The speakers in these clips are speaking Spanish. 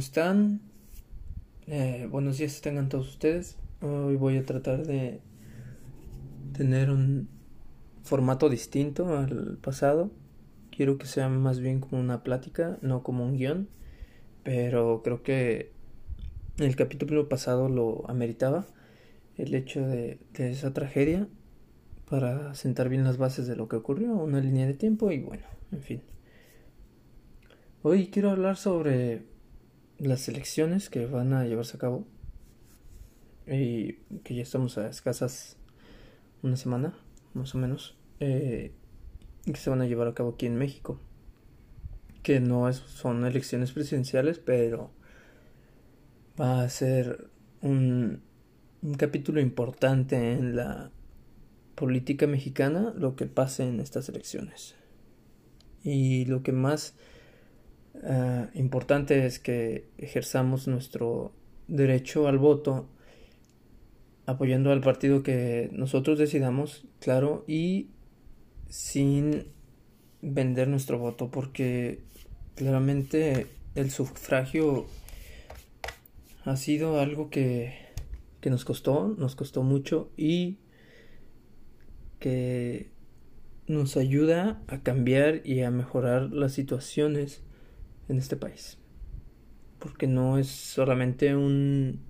Hey, ¿cómo están? Eh, buenos días tengan todos ustedes. Hoy voy a tratar de tener un formato distinto al pasado. Quiero que sea más bien como una plática, no como un guion. Pero creo que el capítulo pasado lo ameritaba. El hecho de esa tragedia para sentar bien las bases de lo que ocurrió, una línea de tiempo y bueno, en fin. Hoy quiero hablar sobre las elecciones que van a llevarse a cabo y que ya estamos a escasas una semana, más o menos, eh, que se van a llevar a cabo aquí en México. Que no es, son elecciones presidenciales, pero va a ser un, un capítulo importante en la política mexicana lo que pase en estas elecciones. Y lo que más uh, importante es que ejerzamos nuestro derecho al voto apoyando al partido que nosotros decidamos, claro, y sin vender nuestro voto, porque claramente el sufragio ha sido algo que, que nos costó, nos costó mucho y que nos ayuda a cambiar y a mejorar las situaciones en este país. Porque no es solamente un...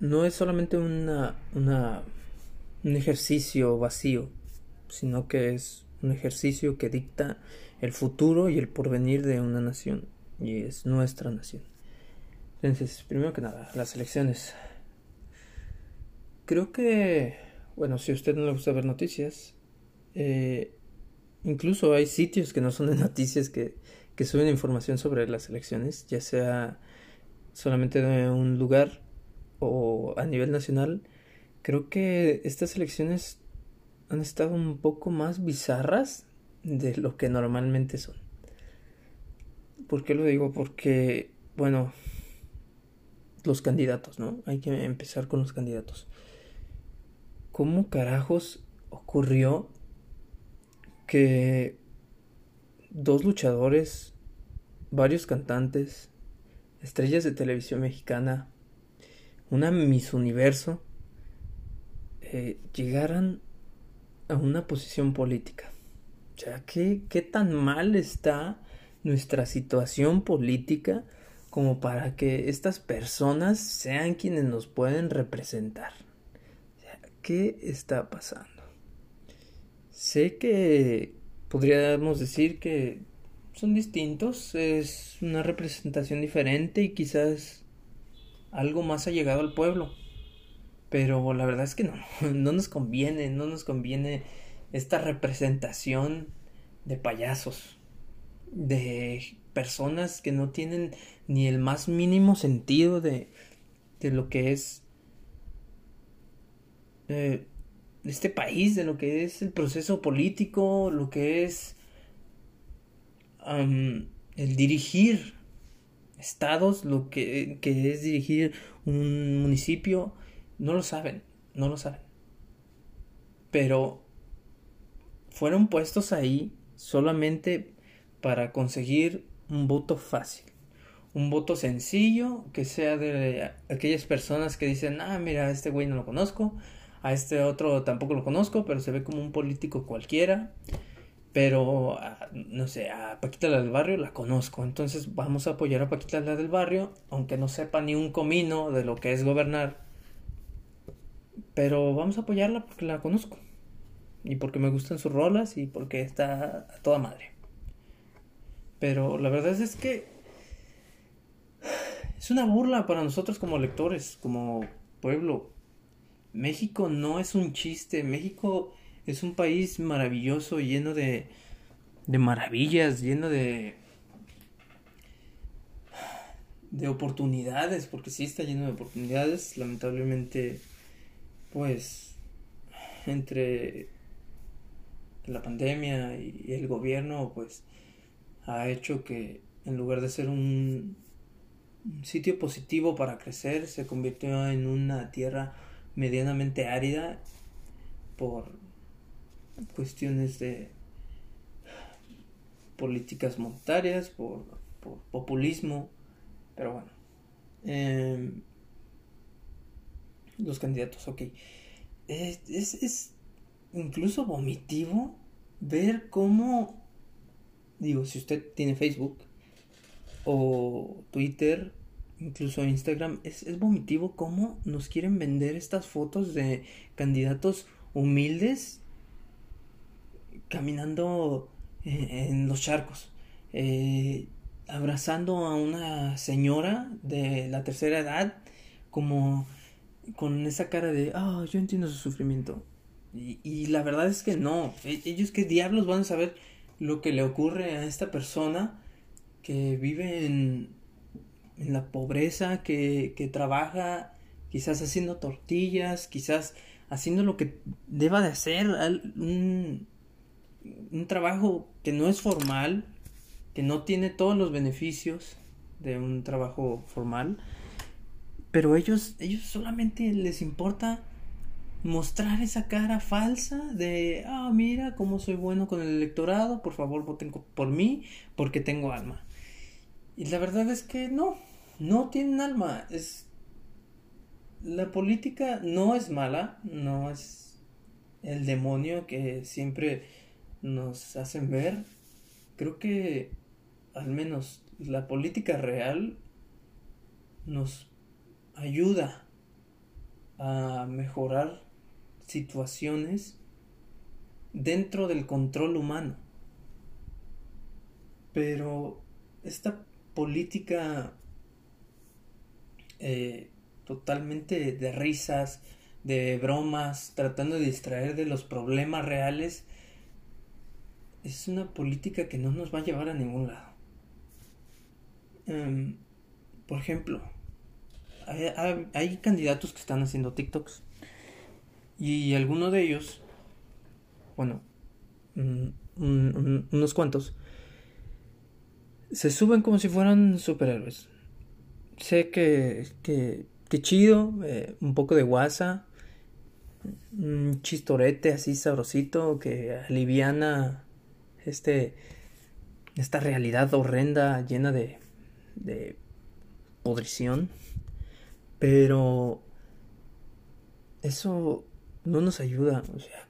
No es solamente una, una, un ejercicio vacío, sino que es un ejercicio que dicta el futuro y el porvenir de una nación, y es nuestra nación. Entonces, primero que nada, las elecciones. Creo que, bueno, si a usted no le gusta ver noticias, eh, Incluso hay sitios que no son de noticias que, que suben información sobre las elecciones, ya sea solamente de un lugar o a nivel nacional. Creo que estas elecciones han estado un poco más bizarras de lo que normalmente son. ¿Por qué lo digo? Porque, bueno, los candidatos, ¿no? Hay que empezar con los candidatos. ¿Cómo carajos ocurrió que dos luchadores, varios cantantes, estrellas de televisión mexicana, una Miss Universo, eh, llegaran a una posición política. O sea, ¿qué, ¿qué tan mal está nuestra situación política como para que estas personas sean quienes nos pueden representar? ¿qué está pasando? Sé que podríamos decir que son distintos, es una representación diferente y quizás algo más allegado al pueblo. Pero la verdad es que no, no nos conviene, no nos conviene esta representación de payasos, de personas que no tienen ni el más mínimo sentido de, de lo que es eh, este país, de lo que es el proceso político, lo que es el dirigir estados, lo que, que es dirigir un municipio, no lo saben, no lo saben. Pero fueron puestos ahí solamente para conseguir un voto fácil, un voto sencillo que sea de aquellas personas que dicen, ah, mira, este güey no lo conozco, a este otro tampoco lo conozco, pero se ve como un político cualquiera. Pero, ah, no sé, a Paquita la del barrio la conozco. Entonces vamos a apoyar a Paquita la del barrio, aunque no sepa ni un comino de lo que es gobernar. Pero vamos a apoyarla porque la conozco. Y porque me gustan sus rolas y porque está a toda madre. Pero la verdad es que es una burla para nosotros como lectores, como pueblo, México no es un chiste, México es un país maravilloso, lleno de, de maravillas, lleno de, de oportunidades, porque sí está lleno de oportunidades, lamentablemente, pues, entre la pandemia y el gobierno, pues, ha hecho que en lugar de ser un, un sitio positivo para crecer, se convirtió en una tierra medianamente árida por cuestiones de políticas monetarias, por, populismo, pero bueno. Em, los candidatos, ok. Es, es, incluso vomitivo ver cómo, digo, si usted tiene Facebook o Twitter, incluso Instagram, es, es vomitivo cómo nos quieren vender estas fotos de candidatos humildes caminando eh, en los charcos, eh, abrazando a una señora de la tercera edad, como con esa cara de, ah, yo entiendo su sufrimiento. Y, y, la verdad es que no, e, ellos qué diablos van a saber lo que le ocurre a esta persona que vive en, en la pobreza, que, que trabaja quizás haciendo tortillas, quizás haciendo lo que deba de hacer, un, un trabajo que no es formal, que no tiene todos los beneficios de un trabajo formal, pero ellos, ellos solamente les importa mostrar esa cara falsa de, ah, mira cómo soy bueno con el electorado, por favor voten por mí porque tengo alma. Y la verdad es que no, no tienen alma. Es la política no es mala, no es el demonio que siempre nos hacen ver. Creo que al menos la política real nos ayuda a mejorar situaciones dentro del control humano. Pero esta política eh, totalmente de risas, de bromas, tratando de distraer de los problemas reales, es una política que no nos va a llevar a ningún lado. Em, por ejemplo, hay, candidatos que están haciendo TikToks y algunos de ellos, bueno, mm, unos cuantos, se suben como si fueran superhéroes. Sé que, que, que chido, eh, un poco de guasa, un chistorete así sabrosito que aliviana este, esta realidad horrenda llena de, de podrición. Pero eso no nos ayuda. O sea,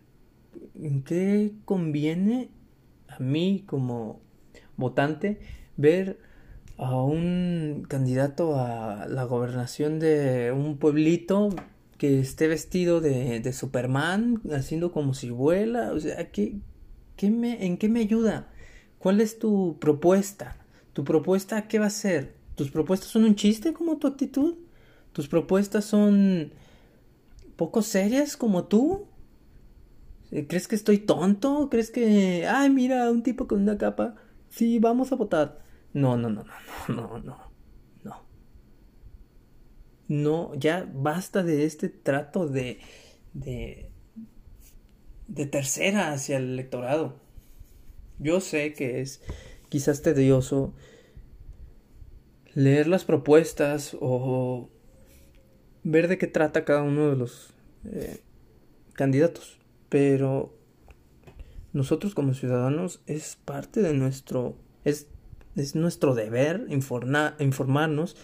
¿en qué conviene a mí como votante ver a un candidato a la gobernación de un pueblito que esté vestido de, de Superman, haciendo como si vuela? O sea, ¿qué, ¿En qué me ayuda? ¿Cuál es tu propuesta? ¿Tu propuesta qué va a ser? ¿Tus propuestas son un chiste como tu actitud? ¿Tus propuestas son poco serias como tú? Eh, ¿Crees que estoy tonto? ¿Crees que, ay, mira, un tipo con una capa? Sí, vamos a votar. No, no, no, no, no, no, no. No, ya basta de este trato de, de, de tercera hacia el electorado. Yo sé que es quizás tedioso leer las propuestas o ver de qué trata cada uno de los eh, candidatos, pero nosotros como ciudadanos es parte de nuestro es, es nuestro deber informarnos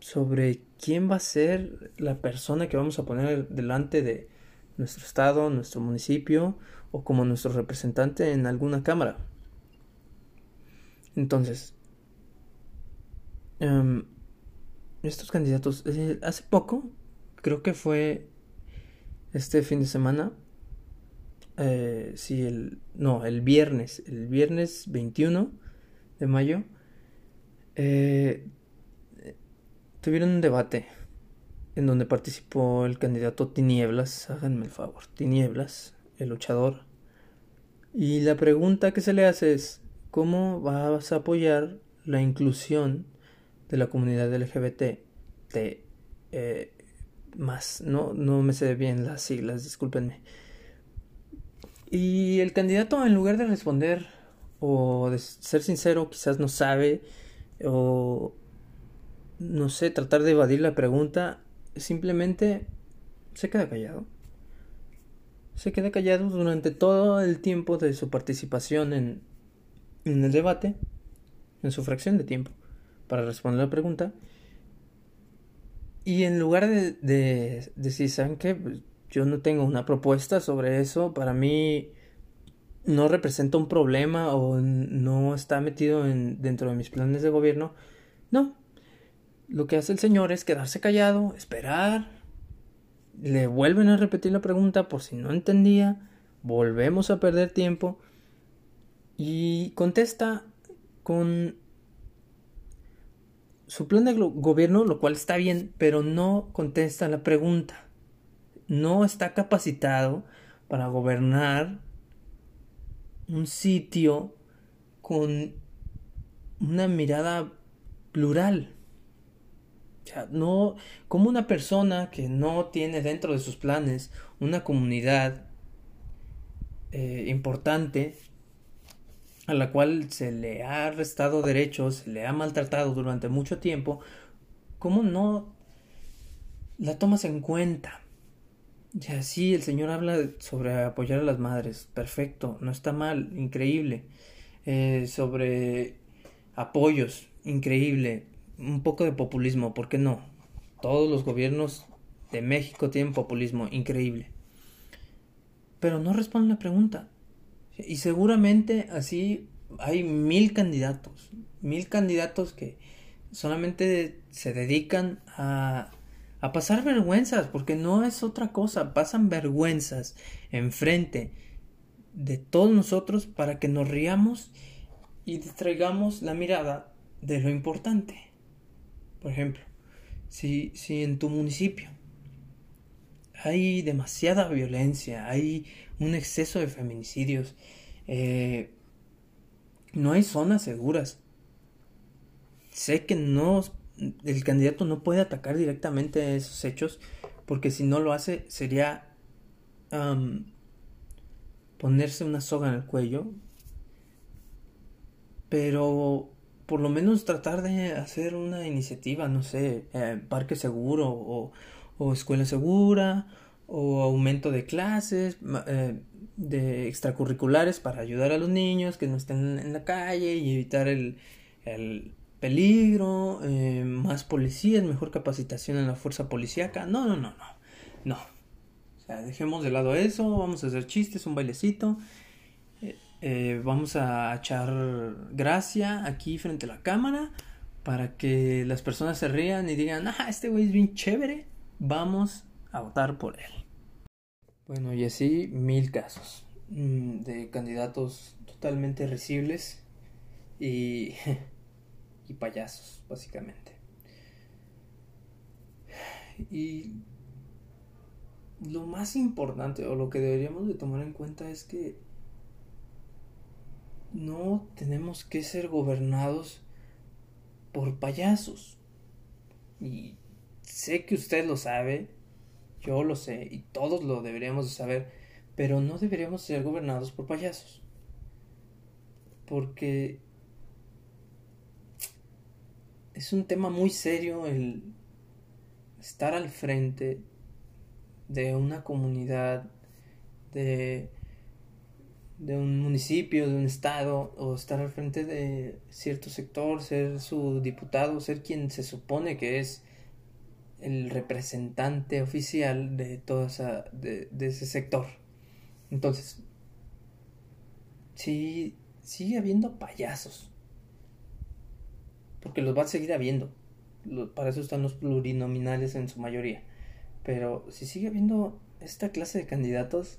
sobre quién va a ser la persona que vamos a poner delante de nuestro estado, nuestro municipio o como nuestro representante en alguna cámara. Entonces, em, estos candidatos, hace poco, creo que fue este fin de semana, eh, sí, el, no, el viernes, el viernes 21 de mayo, eh, tuvieron un debate en donde participó el candidato Tinieblas, háganme el favor, Tinieblas, el luchador. Y la pregunta que se le hace es, ¿cómo vas a apoyar la inclusión de la comunidad LGBT? Eh, más, no, no me sé bien las siglas, discúlpenme. Y el candidato, en lugar de responder o de ser sincero, quizás no sabe, o no sé, tratar de evadir la pregunta, simplemente se queda callado. Se queda callado durante todo el tiempo de su participación en, en el debate, en su fracción de tiempo, para responder la pregunta. Y en lugar de, de decir, ¿saben yo no tengo una propuesta sobre eso, para mí no representa un problema o no está metido en, dentro de mis planes de gobierno. No. Lo que hace el señor es quedarse callado, esperar. Le vuelven a repetir la pregunta por si no entendía. Volvemos a perder tiempo. Y contesta con su plan de gobierno, lo cual está bien, pero no contesta la pregunta. No está capacitado para gobernar un sitio con una mirada plural. O sea, no como una persona que no tiene dentro de sus planes una comunidad eh, importante a la cual se le ha restado derechos, se le ha maltratado durante mucho tiempo, ¿cómo no la tomas en cuenta? Ya sí, el Señor habla sobre apoyar a las madres. Perfecto, no está mal, increíble. Eh, sobre apoyos, increíble. Un poco de populismo, ¿por qué no? Todos los gobiernos de México tienen populismo, increíble. Pero no responden la pregunta. Y seguramente así hay mil candidatos, mil candidatos que solamente se dedican a a pasar vergüenzas, porque no es otra cosa, pasan vergüenzas enfrente de todos nosotros para que nos riamos y distraigamos la mirada de lo importante. Por ejemplo, si, si en tu municipio hay demasiada violencia, hay un exceso de feminicidios, eh, no hay zonas seguras. Sé que no el candidato no puede atacar directamente esos hechos porque si no lo hace sería ponerse una soga en el cuello. Pero por lo menos tratar de hacer una iniciativa no sé eh, parque seguro o, o, escuela segura o aumento de clases eh, de extracurriculares para ayudar a los niños que no estén en la calle y evitar el, el peligro, eh, más policías, mejor capacitación en la fuerza policíaca. No, no, no, no. No. O sea, dejemos de lado eso, vamos a hacer chistes, un bailecito. Eh, eh, vamos a echar gracia aquí frente a la cámara para que las personas se rían y digan, ah, este güey es bien chévere, vamos a votar por él. Bueno, y así mil casos mm, de candidatos totalmente risibles y y payasos, básicamente. Y lo más importante o lo que deberíamos de tomar en cuenta es que no tenemos que ser gobernados por payasos. Y sé que usted lo sabe, yo lo sé y todos lo deberíamos de saber, pero no deberíamos ser gobernados por payasos. Porque es un tema muy serio el estar al frente de una comunidad, de, un municipio, de un estado, o estar al frente de cierto sector, ser su diputado, ser quien se supone que es el representante oficial de toda esa, de, de ese sector. Entonces, sí, sigue habiendo payasos porque los va a seguir habiendo. Para eso están los plurinominales en su mayoría. Pero si sigue habiendo esta clase de candidatos,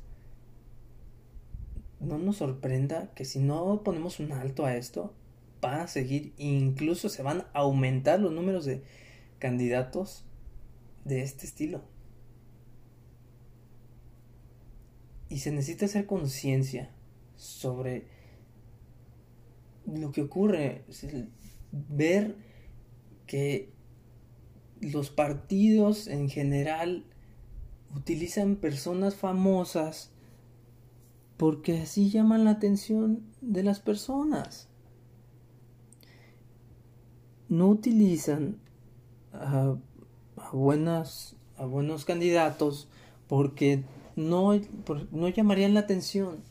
no nos sorprenda que si no ponemos un alto a esto, va a seguir, incluso se van a aumentar los números de candidatos de este estilo. Y se necesita hacer conciencia sobre lo que ocurre ver que los partidos en general utilizan personas famosas porque así llaman la atención de las personas. No utilizan a, buenas, a buenos candidatos porque no, no llamarían la atención.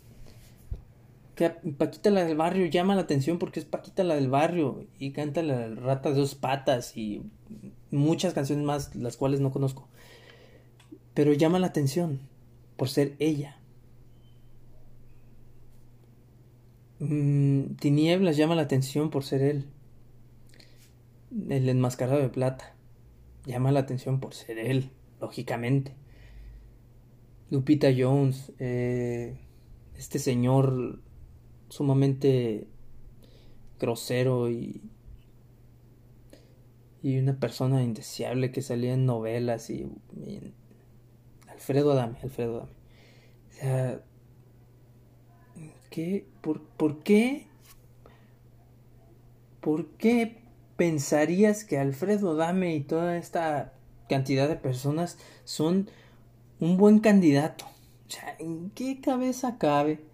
Que Paquita la del barrio llama la atención porque es Paquita la del barrio y canta la rata de dos patas y muchas canciones más, las cuales no conozco. Pero llama la atención por ser ella. Mm, Tinieblas llama la atención por ser él. El enmascarado de plata llama la atención por ser él, lógicamente. Lupita Jones, eh, este señor sumamente grosero y, y una persona indeseable que salía en novelas y, Alfredo Adame, Alfredo Adame. O sea, ¿qué? ¿Por, ¿Por qué? ¿Por qué pensarías que Alfredo Adame y toda esta cantidad de personas son un buen candidato? O sea, ¿en qué cabeza cabe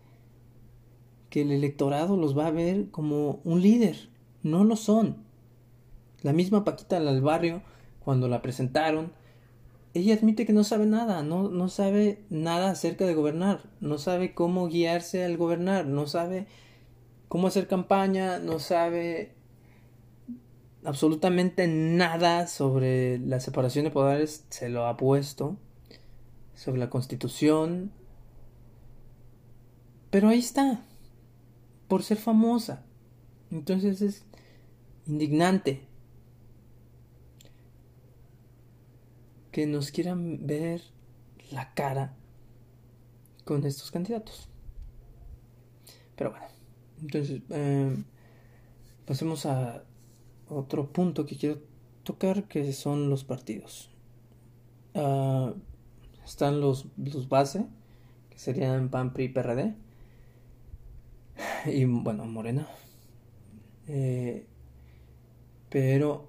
que el electorado los va a ver como un líder. No lo son. La misma Paquita del barrio, cuando la presentaron, ella admite que no sabe nada, no, no sabe nada acerca de gobernar, no sabe cómo guiarse al gobernar, no sabe cómo hacer campaña, no sabe absolutamente nada sobre la separación de poderes, se lo ha puesto, sobre la constitución, pero ahí está, por ser famosa. Entonces es indignante que nos quieran ver la cara con estos candidatos. Pero bueno, entonces em, pasemos a otro punto que quiero tocar que son los partidos. Ah, están los, los base, que serían PAN, PRI, PRD y bueno, Morena. Eh, pero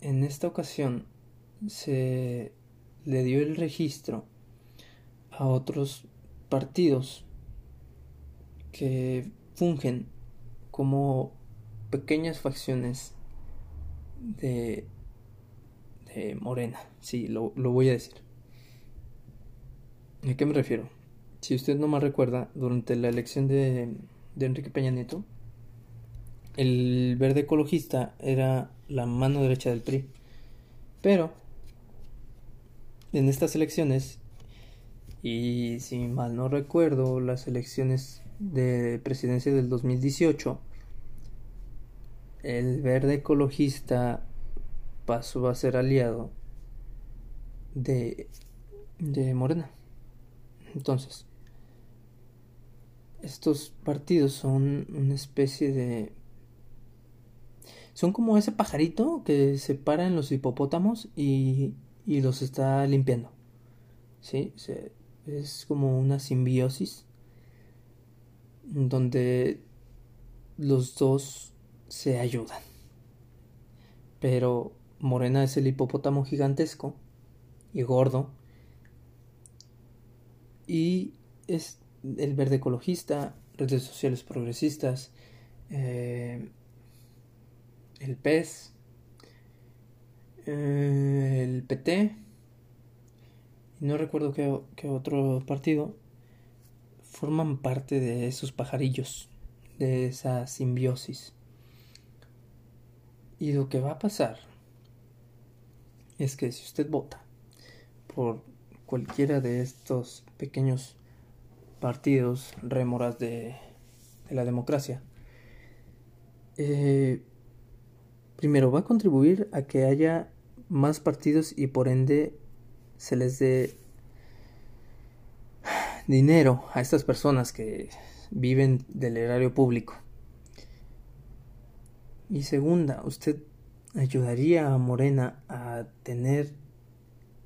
en esta ocasión se le dio el registro a otros partidos que fungen como pequeñas facciones de, Morena. Sí, lo, lo voy a decir. ¿A qué me refiero? Si usted no me recuerda, durante la elección de de Enrique Peña Nieto, el verde ecologista era la mano derecha del PRI. Pero en estas elecciones, y si mal no recuerdo, las elecciones de presidencia del 2018, el verde ecologista pasó a ser aliado de, de Morena. Entonces, estos partidos son una especie de... Son como ese pajarito que se para en los hipopótamos y, y los está limpiando. ¿Sí? es como una simbiosis donde los dos se ayudan. Pero Morena es el hipopótamo gigantesco y gordo. Y es el verde ecologista, redes sociales progresistas, eh, el PES, eh, el PT, no recuerdo qué, qué otro partido, forman parte de esos pajarillos, de esa simbiosis. Y lo que va a pasar es que si usted vota por cualquiera de estos pequeños partidos rémoras de, la democracia. Eh, primero, va a contribuir a que haya más partidos y por ende se les dé dinero a estas personas que viven del erario público. Y segunda, usted ayudaría a Morena a tener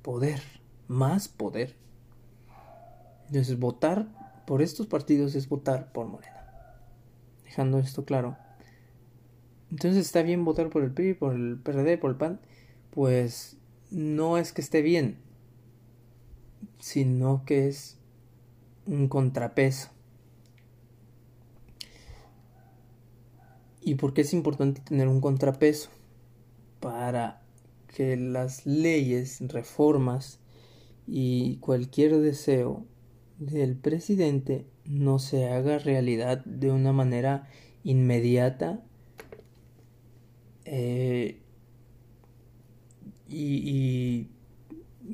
poder, más poder. Entonces, votar por estos partidos es votar por Morena. Dejando esto claro. Entonces está bien votar por el PRI, por el PRD, por el PAN. Pues no es que esté bien, sino que es un contrapeso. ¿Y por qué es importante tener un contrapeso? Para que las leyes, reformas y cualquier deseo del presidente no se haga realidad de una manera inmediata eh, y,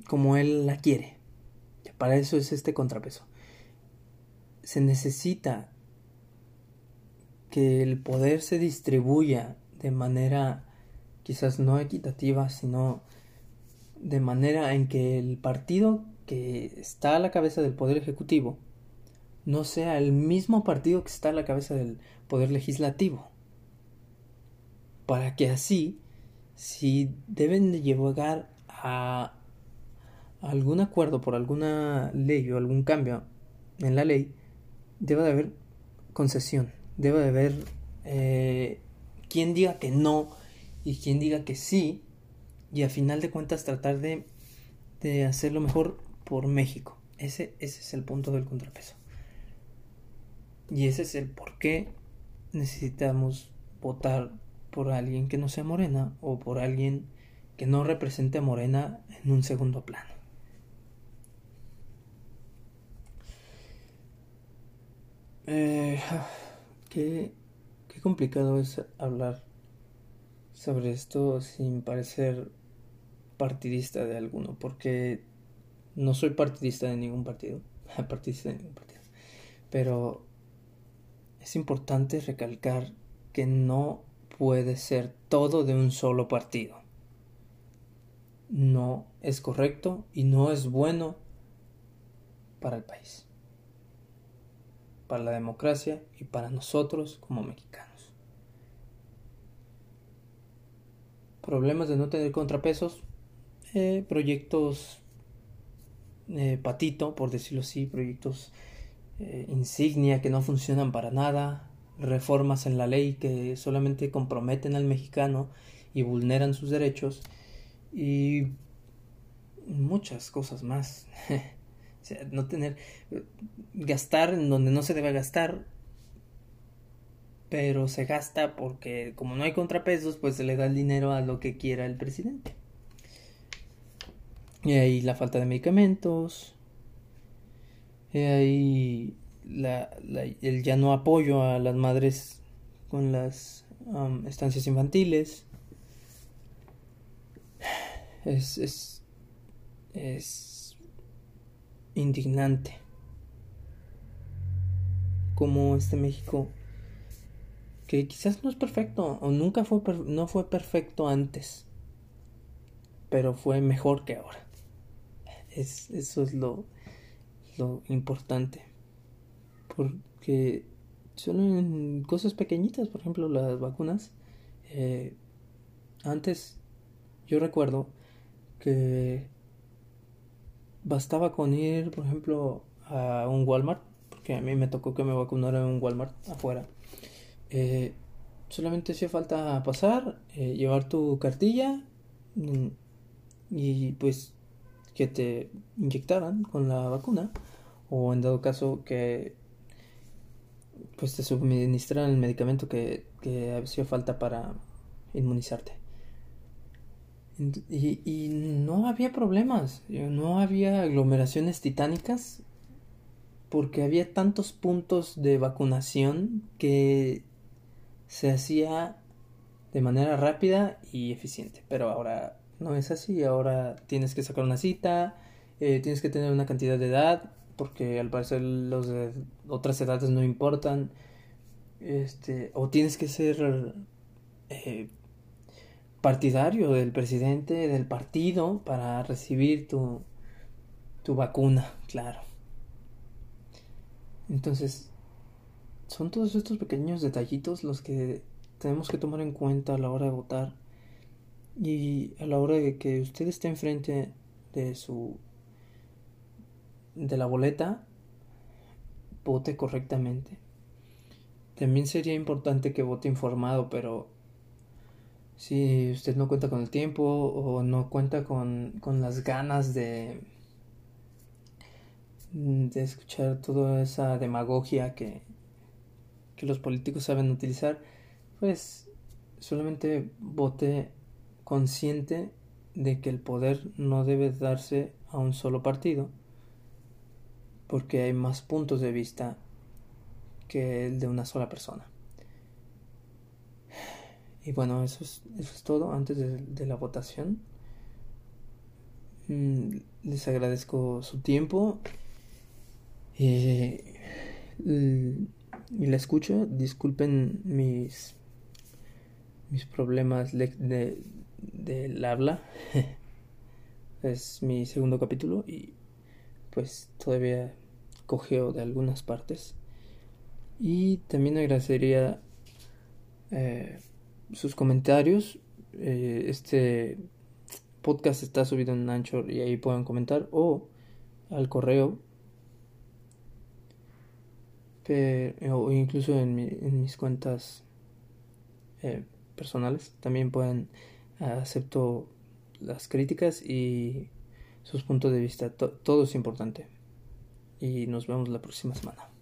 como él la quiere. Para eso es este contrapeso. Se necesita que el poder se distribuya de manera quizás no equitativa, sino de manera en que el partido que está a la cabeza del poder ejecutivo no sea el mismo partido que está a la cabeza del poder legislativo. Para que así, si deben de a algún acuerdo por alguna ley o algún cambio en la ley, debe de haber concesión, debe de haber eh, quien diga que no y quien diga que sí, y a final de cuentas tratar de, de hacerlo mejor por México. Ese, ese es el punto del contrapeso. Y ese es el por qué necesitamos votar por alguien que no sea morena o por alguien que no represente a Morena en un segundo plano. Eh, qué, qué complicado es hablar sobre esto sin parecer partidista de alguno, porque no soy partidista de ningún partido, partidista de ningún partido, pero es importante recalcar que no puede ser todo de un solo partido. No es correcto y no es bueno para el país, para la democracia y para nosotros como mexicanos. Problemas de no tener contrapesos, eh, proyectos eh, patito, por decirlo así, proyectos eh, insignia que no funcionan para nada, reformas en la ley que solamente comprometen al mexicano y vulneran sus derechos y muchas cosas más. o sea, no tener gastar en donde no se debe gastar, pero se gasta porque como no hay contrapesos, pues se le da el dinero a lo que quiera el presidente. Y ahí la falta de medicamentos, ahí la, el ya no apoyo a las madres con las estancias infantiles. Es, es, es indignante como este México que quizás no es perfecto o nunca fue no fue perfecto antes pero fue mejor que ahora es, eso es lo lo importante. Porque son cosas pequeñitas, por ejemplo, las vacunas. Eh, antes yo recuerdo que bastaba con ir, por ejemplo, a un Walmart, porque a mí me tocó que me vacunara en un Walmart afuera. Eh, solamente hacía falta pasar, eh, llevar tu cartilla mm, y pues que te inyectaran con la vacuna o en dado caso que pues te suministraran el medicamento que, que hacía falta para inmunizarte. Y, y, no había problemas, no había aglomeraciones titánicas porque había tantos puntos de vacunación que se hacía de manera rápida y eficiente. Pero ahora no es así. Ahora tienes que sacar una cita, eh, tienes que tener una cantidad de edad, porque al parecer los de otras edades no importan. Este, o tienes que ser eh, partidario del presidente del partido para recibir tu, tu vacuna, claro. Entonces, son todos estos pequeños detallitos los que tenemos que tomar en cuenta a la hora de votar y a la hora de que usted esté enfrente de su de la boleta, vote correctamente. También sería importante que vote informado, pero si usted no cuenta con el tiempo o no cuenta con, con las ganas de, de escuchar toda esa demagogia que, que los políticos saben utilizar, pues solamente vote consciente de que el poder no debe darse a un solo partido, porque hay más puntos de vista que el de una sola persona. Y bueno, eso es, eso es todo antes de, la votación. Mm, les agradezco su tiempo. y la escucho. Disculpen mis, mis problemas de, del habla. es mi segundo capítulo y pues todavía cogeo de algunas partes. Y también agradecería eh, sus comentarios. Eh, este podcast está subido en Anchor y ahí pueden comentar o al correo o incluso en, mis cuentas eh, personales también pueden acepto las críticas y sus puntos de vista. Todo es importante. Y nos vemos la próxima semana